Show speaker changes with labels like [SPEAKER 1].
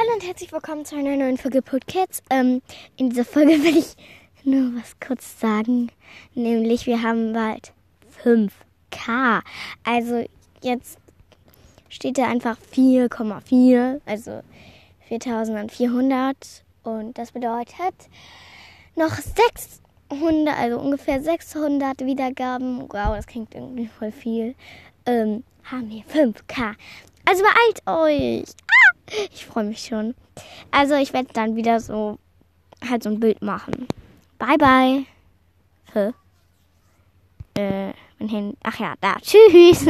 [SPEAKER 1] Hallo und herzlich willkommen zu einer neuen Folge Podcasts. Ähm, in dieser Folge will ich nur was kurz sagen. Nämlich, wir haben bald 5K. Also jetzt steht da einfach 4,4, also 4400. Und das bedeutet noch 600, also ungefähr 600 Wiedergaben. Wow, das klingt irgendwie voll viel. Ähm, haben wir 5K. Also beeilt euch. Ich freue mich schon. Also ich werde dann wieder so halt so ein Bild machen. Bye bye. Hä? Äh, mein Handy. Ach ja, da. Tschüss.